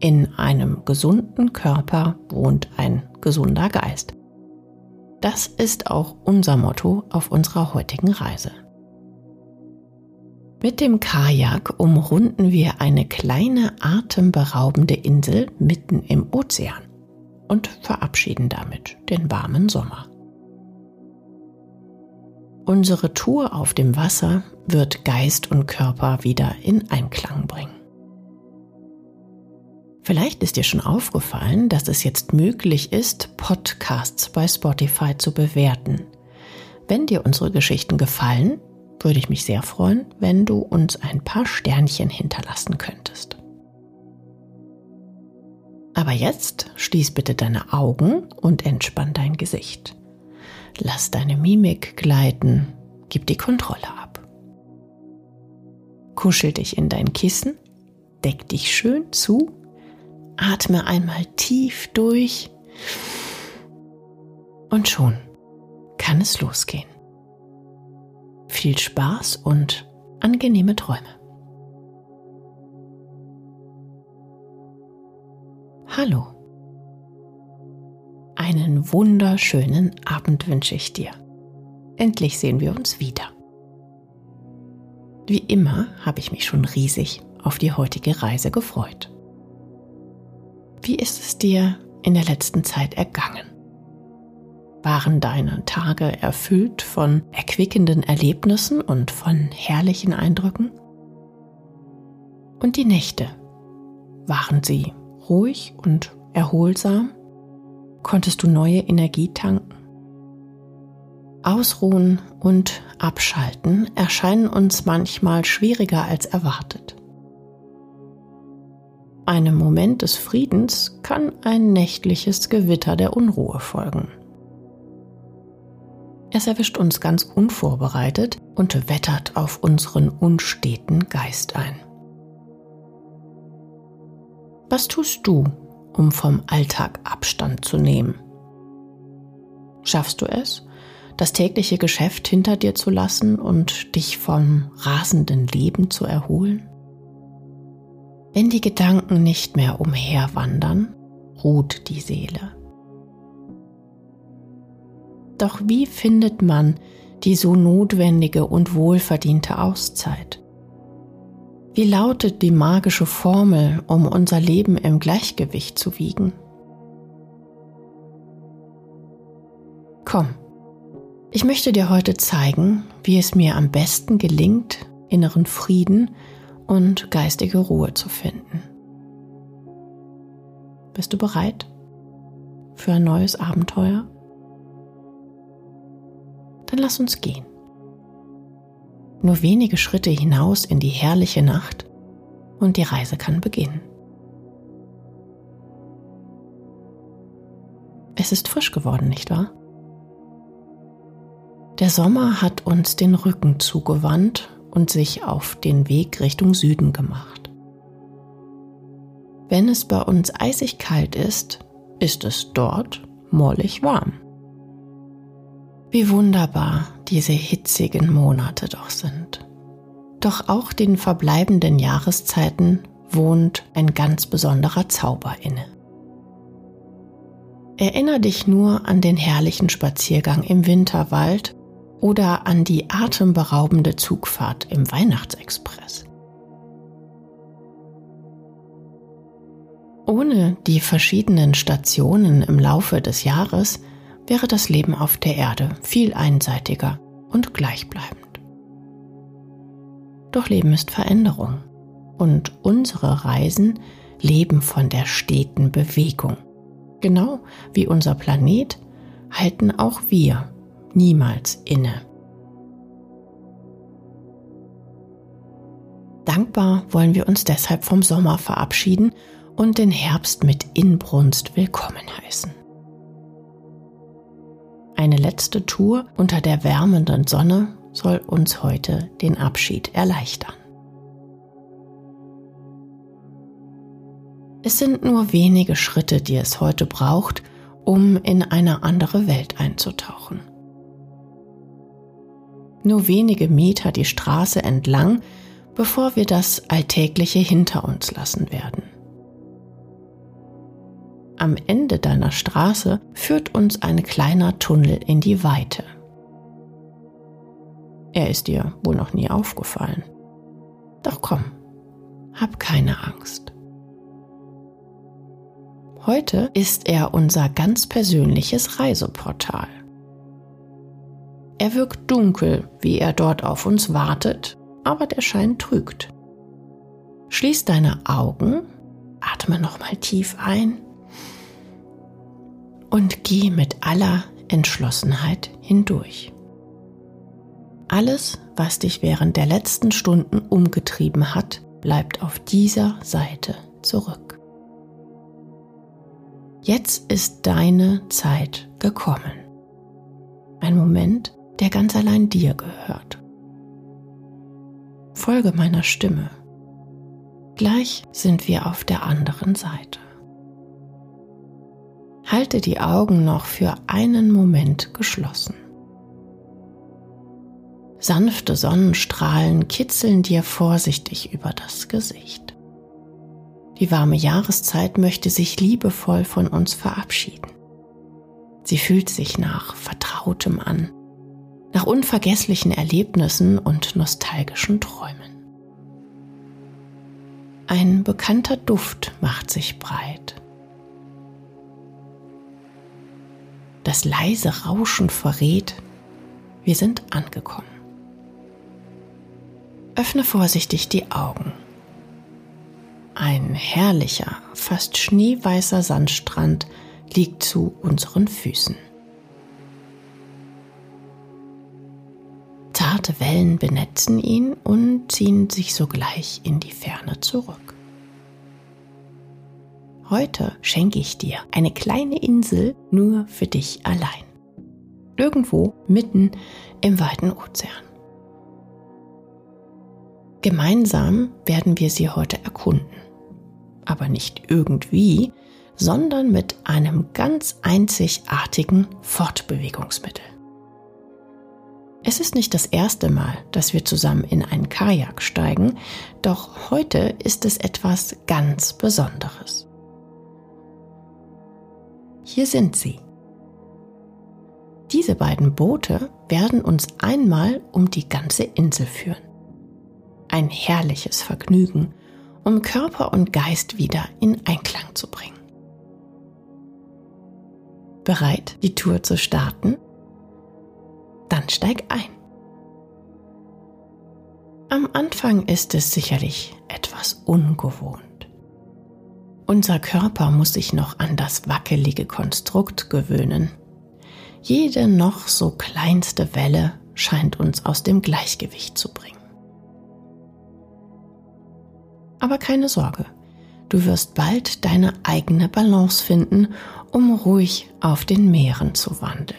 In einem gesunden Körper wohnt ein gesunder Geist. Das ist auch unser Motto auf unserer heutigen Reise. Mit dem Kajak umrunden wir eine kleine atemberaubende Insel mitten im Ozean und verabschieden damit den warmen Sommer. Unsere Tour auf dem Wasser wird Geist und Körper wieder in Einklang bringen. Vielleicht ist dir schon aufgefallen, dass es jetzt möglich ist, Podcasts bei Spotify zu bewerten. Wenn dir unsere Geschichten gefallen, würde ich mich sehr freuen, wenn du uns ein paar Sternchen hinterlassen könntest. Aber jetzt schließ bitte deine Augen und entspann dein Gesicht. Lass deine Mimik gleiten, gib die Kontrolle ab. Kuschel dich in dein Kissen, deck dich schön zu Atme einmal tief durch und schon kann es losgehen. Viel Spaß und angenehme Träume. Hallo. Einen wunderschönen Abend wünsche ich dir. Endlich sehen wir uns wieder. Wie immer habe ich mich schon riesig auf die heutige Reise gefreut. Wie ist es dir in der letzten Zeit ergangen? Waren deine Tage erfüllt von erquickenden Erlebnissen und von herrlichen Eindrücken? Und die Nächte, waren sie ruhig und erholsam? Konntest du neue Energie tanken? Ausruhen und Abschalten erscheinen uns manchmal schwieriger als erwartet. Einem Moment des Friedens kann ein nächtliches Gewitter der Unruhe folgen. Es erwischt uns ganz unvorbereitet und wettert auf unseren unsteten Geist ein. Was tust du, um vom Alltag Abstand zu nehmen? Schaffst du es, das tägliche Geschäft hinter dir zu lassen und dich vom rasenden Leben zu erholen? Wenn die Gedanken nicht mehr umherwandern, ruht die Seele. Doch wie findet man die so notwendige und wohlverdiente Auszeit? Wie lautet die magische Formel, um unser Leben im Gleichgewicht zu wiegen? Komm, ich möchte dir heute zeigen, wie es mir am besten gelingt, inneren Frieden und geistige Ruhe zu finden. Bist du bereit für ein neues Abenteuer? Dann lass uns gehen. Nur wenige Schritte hinaus in die herrliche Nacht und die Reise kann beginnen. Es ist frisch geworden, nicht wahr? Der Sommer hat uns den Rücken zugewandt und sich auf den Weg Richtung Süden gemacht. Wenn es bei uns eisig kalt ist, ist es dort mollig warm. Wie wunderbar diese hitzigen Monate doch sind. Doch auch den verbleibenden Jahreszeiten wohnt ein ganz besonderer Zauber inne. Erinner dich nur an den herrlichen Spaziergang im Winterwald oder an die atemberaubende Zugfahrt im Weihnachtsexpress. Ohne die verschiedenen Stationen im Laufe des Jahres wäre das Leben auf der Erde viel einseitiger und gleichbleibend. Doch Leben ist Veränderung und unsere Reisen leben von der steten Bewegung. Genau wie unser Planet halten auch wir niemals inne. Dankbar wollen wir uns deshalb vom Sommer verabschieden und den Herbst mit Inbrunst willkommen heißen. Eine letzte Tour unter der wärmenden Sonne soll uns heute den Abschied erleichtern. Es sind nur wenige Schritte, die es heute braucht, um in eine andere Welt einzutauchen. Nur wenige Meter die Straße entlang, bevor wir das Alltägliche hinter uns lassen werden. Am Ende deiner Straße führt uns ein kleiner Tunnel in die Weite. Er ist dir wohl noch nie aufgefallen. Doch komm, hab keine Angst. Heute ist er unser ganz persönliches Reiseportal. Er wirkt dunkel, wie er dort auf uns wartet, aber der Schein trügt. Schließ deine Augen, atme nochmal tief ein und geh mit aller Entschlossenheit hindurch. Alles, was dich während der letzten Stunden umgetrieben hat, bleibt auf dieser Seite zurück. Jetzt ist deine Zeit gekommen. Ein Moment, der ganz allein dir gehört. Folge meiner Stimme. Gleich sind wir auf der anderen Seite. Halte die Augen noch für einen Moment geschlossen. Sanfte Sonnenstrahlen kitzeln dir vorsichtig über das Gesicht. Die warme Jahreszeit möchte sich liebevoll von uns verabschieden. Sie fühlt sich nach Vertrautem an, nach unvergesslichen Erlebnissen und nostalgischen Träumen. Ein bekannter Duft macht sich breit. Das leise Rauschen verrät, wir sind angekommen. Öffne vorsichtig die Augen. Ein herrlicher, fast schneeweißer Sandstrand liegt zu unseren Füßen. Zarte Wellen benetzen ihn und ziehen sich sogleich in die Ferne zurück. Heute schenke ich dir eine kleine Insel nur für dich allein. Irgendwo mitten im weiten Ozean. Gemeinsam werden wir sie heute erkunden. Aber nicht irgendwie, sondern mit einem ganz einzigartigen Fortbewegungsmittel. Es ist nicht das erste Mal, dass wir zusammen in einen Kajak steigen, doch heute ist es etwas ganz Besonderes. Hier sind sie. Diese beiden Boote werden uns einmal um die ganze Insel führen ein herrliches Vergnügen, um Körper und Geist wieder in Einklang zu bringen. Bereit, die Tour zu starten? Dann steig ein. Am Anfang ist es sicherlich etwas ungewohnt. Unser Körper muss sich noch an das wackelige Konstrukt gewöhnen. Jede noch so kleinste Welle scheint uns aus dem Gleichgewicht zu bringen. Aber keine Sorge, du wirst bald deine eigene Balance finden, um ruhig auf den Meeren zu wandeln.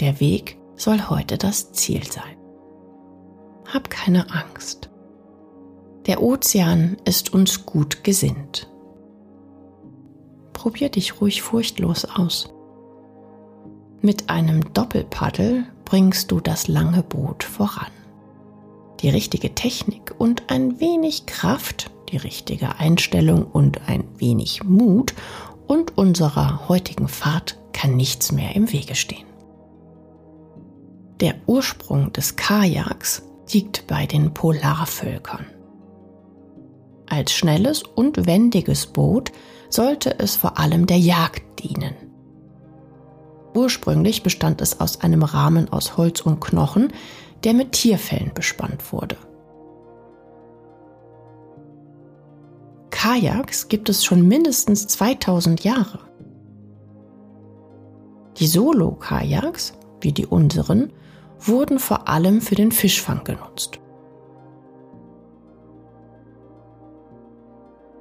Der Weg soll heute das Ziel sein. Hab keine Angst. Der Ozean ist uns gut gesinnt. Probier dich ruhig furchtlos aus. Mit einem Doppelpaddel bringst du das lange Boot voran die richtige Technik und ein wenig Kraft, die richtige Einstellung und ein wenig Mut und unserer heutigen Fahrt kann nichts mehr im Wege stehen. Der Ursprung des Kajaks liegt bei den Polarvölkern. Als schnelles und wendiges Boot sollte es vor allem der Jagd dienen. Ursprünglich bestand es aus einem Rahmen aus Holz und Knochen, der mit Tierfällen bespannt wurde. Kajaks gibt es schon mindestens 2000 Jahre. Die Solo-Kajaks, wie die unseren, wurden vor allem für den Fischfang genutzt.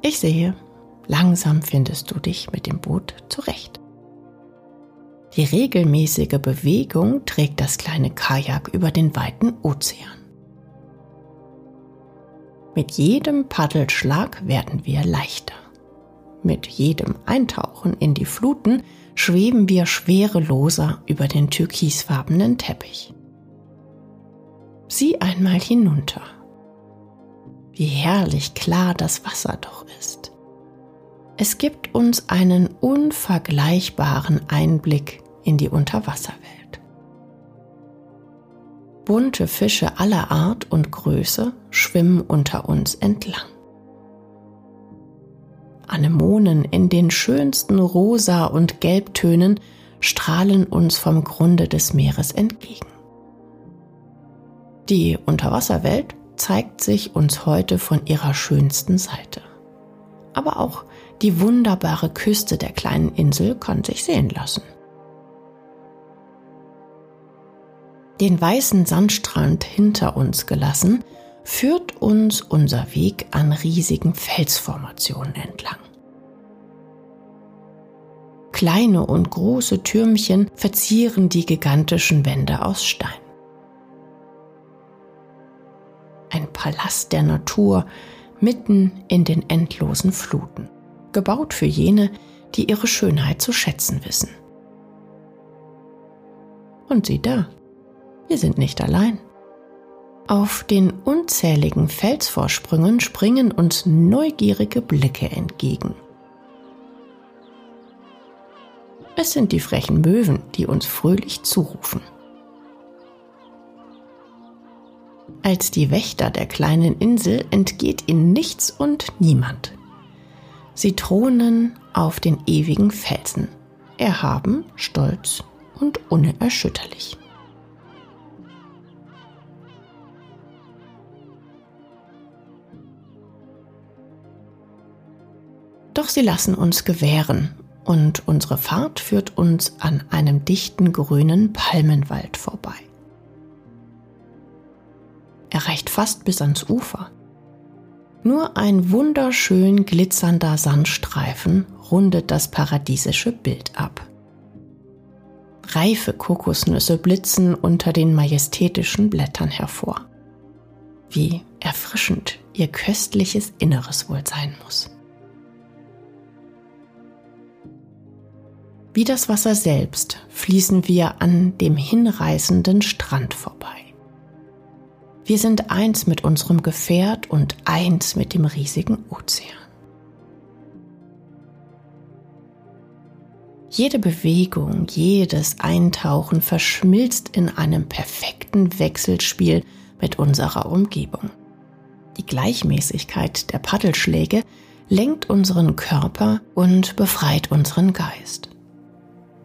Ich sehe, Langsam findest du dich mit dem Boot zurecht. Die regelmäßige Bewegung trägt das kleine Kajak über den weiten Ozean. Mit jedem Paddelschlag werden wir leichter. Mit jedem Eintauchen in die Fluten schweben wir schwereloser über den türkisfarbenen Teppich. Sieh einmal hinunter. Wie herrlich klar das Wasser doch ist. Es gibt uns einen unvergleichbaren Einblick in die Unterwasserwelt. Bunte Fische aller Art und Größe schwimmen unter uns entlang. Anemonen in den schönsten Rosa- und Gelbtönen strahlen uns vom Grunde des Meeres entgegen. Die Unterwasserwelt zeigt sich uns heute von ihrer schönsten Seite. Aber auch die wunderbare Küste der kleinen Insel kann sich sehen lassen. Den weißen Sandstrand hinter uns gelassen, führt uns unser Weg an riesigen Felsformationen entlang. Kleine und große Türmchen verzieren die gigantischen Wände aus Stein. Ein Palast der Natur mitten in den endlosen Fluten, gebaut für jene, die ihre Schönheit zu schätzen wissen. Und sieh da, wir sind nicht allein. Auf den unzähligen Felsvorsprüngen springen uns neugierige Blicke entgegen. Es sind die frechen Möwen, die uns fröhlich zurufen. Als die Wächter der kleinen Insel entgeht ihnen nichts und niemand. Sie thronen auf den ewigen Felsen, erhaben, stolz und unerschütterlich. Doch sie lassen uns gewähren und unsere Fahrt führt uns an einem dichten grünen Palmenwald vorbei. Er reicht fast bis ans Ufer. Nur ein wunderschön glitzernder Sandstreifen rundet das paradiesische Bild ab. Reife Kokosnüsse blitzen unter den majestätischen Blättern hervor. Wie erfrischend ihr köstliches Inneres wohl sein muss. Wie das Wasser selbst fließen wir an dem hinreißenden Strand vorbei. Wir sind eins mit unserem Gefährt und eins mit dem riesigen Ozean. Jede Bewegung, jedes Eintauchen verschmilzt in einem perfekten Wechselspiel mit unserer Umgebung. Die Gleichmäßigkeit der Paddelschläge lenkt unseren Körper und befreit unseren Geist.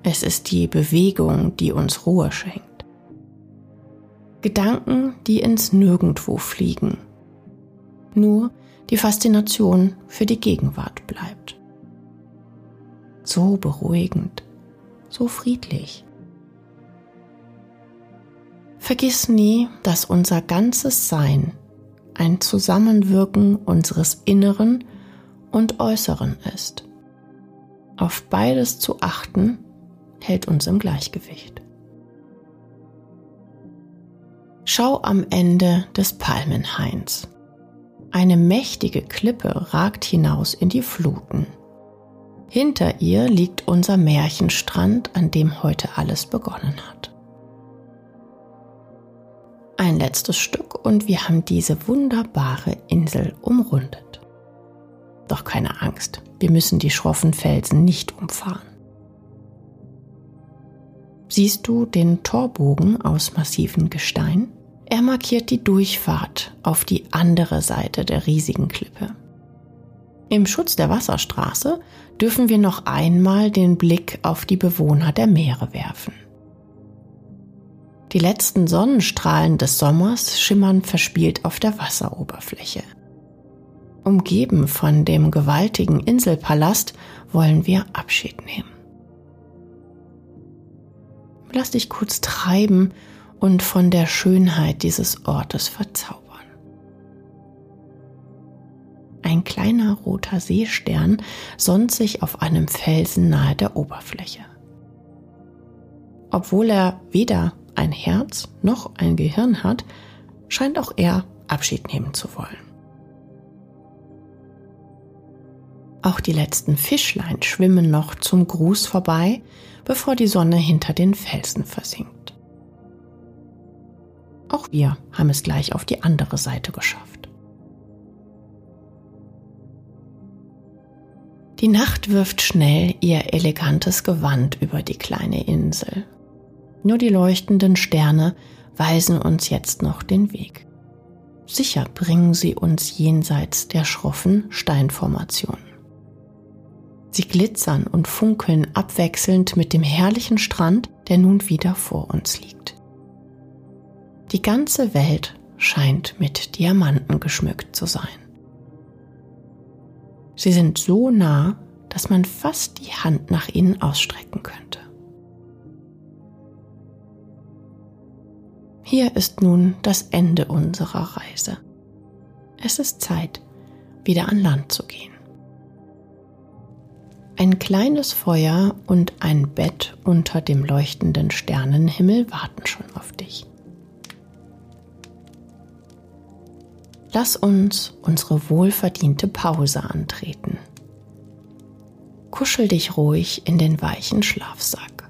Es ist die Bewegung, die uns Ruhe schenkt. Gedanken, die ins Nirgendwo fliegen. Nur die Faszination für die Gegenwart bleibt. So beruhigend, so friedlich. Vergiss nie, dass unser ganzes Sein ein Zusammenwirken unseres Inneren und Äußeren ist. Auf beides zu achten hält uns im Gleichgewicht. Schau am Ende des Palmenhains. Eine mächtige Klippe ragt hinaus in die Fluten. Hinter ihr liegt unser Märchenstrand, an dem heute alles begonnen hat. Ein letztes Stück und wir haben diese wunderbare Insel umrundet. Doch keine Angst, wir müssen die schroffen Felsen nicht umfahren. Siehst du den Torbogen aus massivem Gestein? Er markiert die Durchfahrt auf die andere Seite der riesigen Klippe. Im Schutz der Wasserstraße dürfen wir noch einmal den Blick auf die Bewohner der Meere werfen. Die letzten Sonnenstrahlen des Sommers schimmern verspielt auf der Wasseroberfläche. Umgeben von dem gewaltigen Inselpalast wollen wir Abschied nehmen lass dich kurz treiben und von der Schönheit dieses Ortes verzaubern. Ein kleiner roter Seestern sonnt sich auf einem Felsen nahe der Oberfläche. Obwohl er weder ein Herz noch ein Gehirn hat, scheint auch er Abschied nehmen zu wollen. Auch die letzten Fischlein schwimmen noch zum Gruß vorbei, bevor die Sonne hinter den Felsen versinkt. Auch wir haben es gleich auf die andere Seite geschafft. Die Nacht wirft schnell ihr elegantes Gewand über die kleine Insel. Nur die leuchtenden Sterne weisen uns jetzt noch den Weg. Sicher bringen sie uns jenseits der schroffen Steinformationen. Sie glitzern und funkeln abwechselnd mit dem herrlichen Strand, der nun wieder vor uns liegt. Die ganze Welt scheint mit Diamanten geschmückt zu sein. Sie sind so nah, dass man fast die Hand nach ihnen ausstrecken könnte. Hier ist nun das Ende unserer Reise. Es ist Zeit, wieder an Land zu gehen. Ein kleines Feuer und ein Bett unter dem leuchtenden Sternenhimmel warten schon auf dich. Lass uns unsere wohlverdiente Pause antreten. Kuschel dich ruhig in den weichen Schlafsack.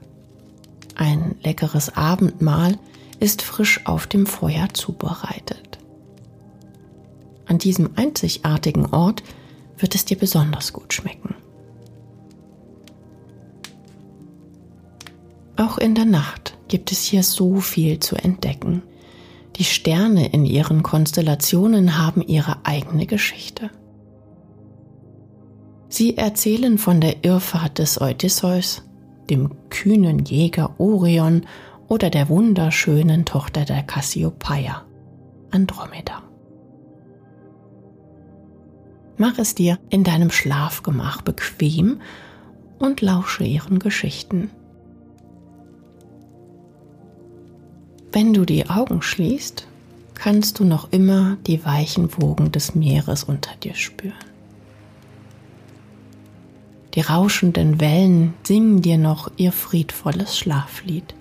Ein leckeres Abendmahl ist frisch auf dem Feuer zubereitet. An diesem einzigartigen Ort wird es dir besonders gut schmecken. Auch in der Nacht gibt es hier so viel zu entdecken. Die Sterne in ihren Konstellationen haben ihre eigene Geschichte. Sie erzählen von der Irrfahrt des Odysseus, dem kühnen Jäger Orion oder der wunderschönen Tochter der Cassiopeia, Andromeda. Mach es dir in deinem Schlafgemach bequem und lausche ihren Geschichten. Wenn du die Augen schließt, kannst du noch immer die weichen Wogen des Meeres unter dir spüren. Die rauschenden Wellen singen dir noch ihr friedvolles Schlaflied.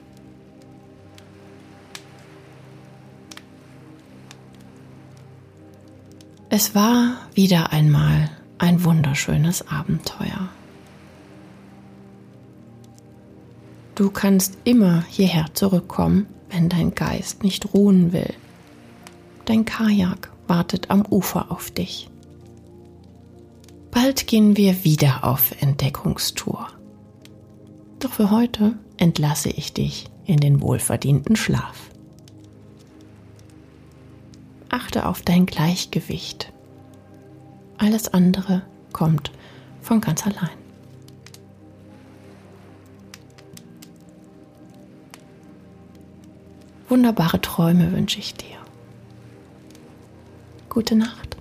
Es war wieder einmal ein wunderschönes Abenteuer. Du kannst immer hierher zurückkommen, wenn dein Geist nicht ruhen will. Dein Kajak wartet am Ufer auf dich. Bald gehen wir wieder auf Entdeckungstour. Doch für heute entlasse ich dich in den wohlverdienten Schlaf. Achte auf dein Gleichgewicht. Alles andere kommt von ganz allein. Wunderbare Träume wünsche ich dir. Gute Nacht.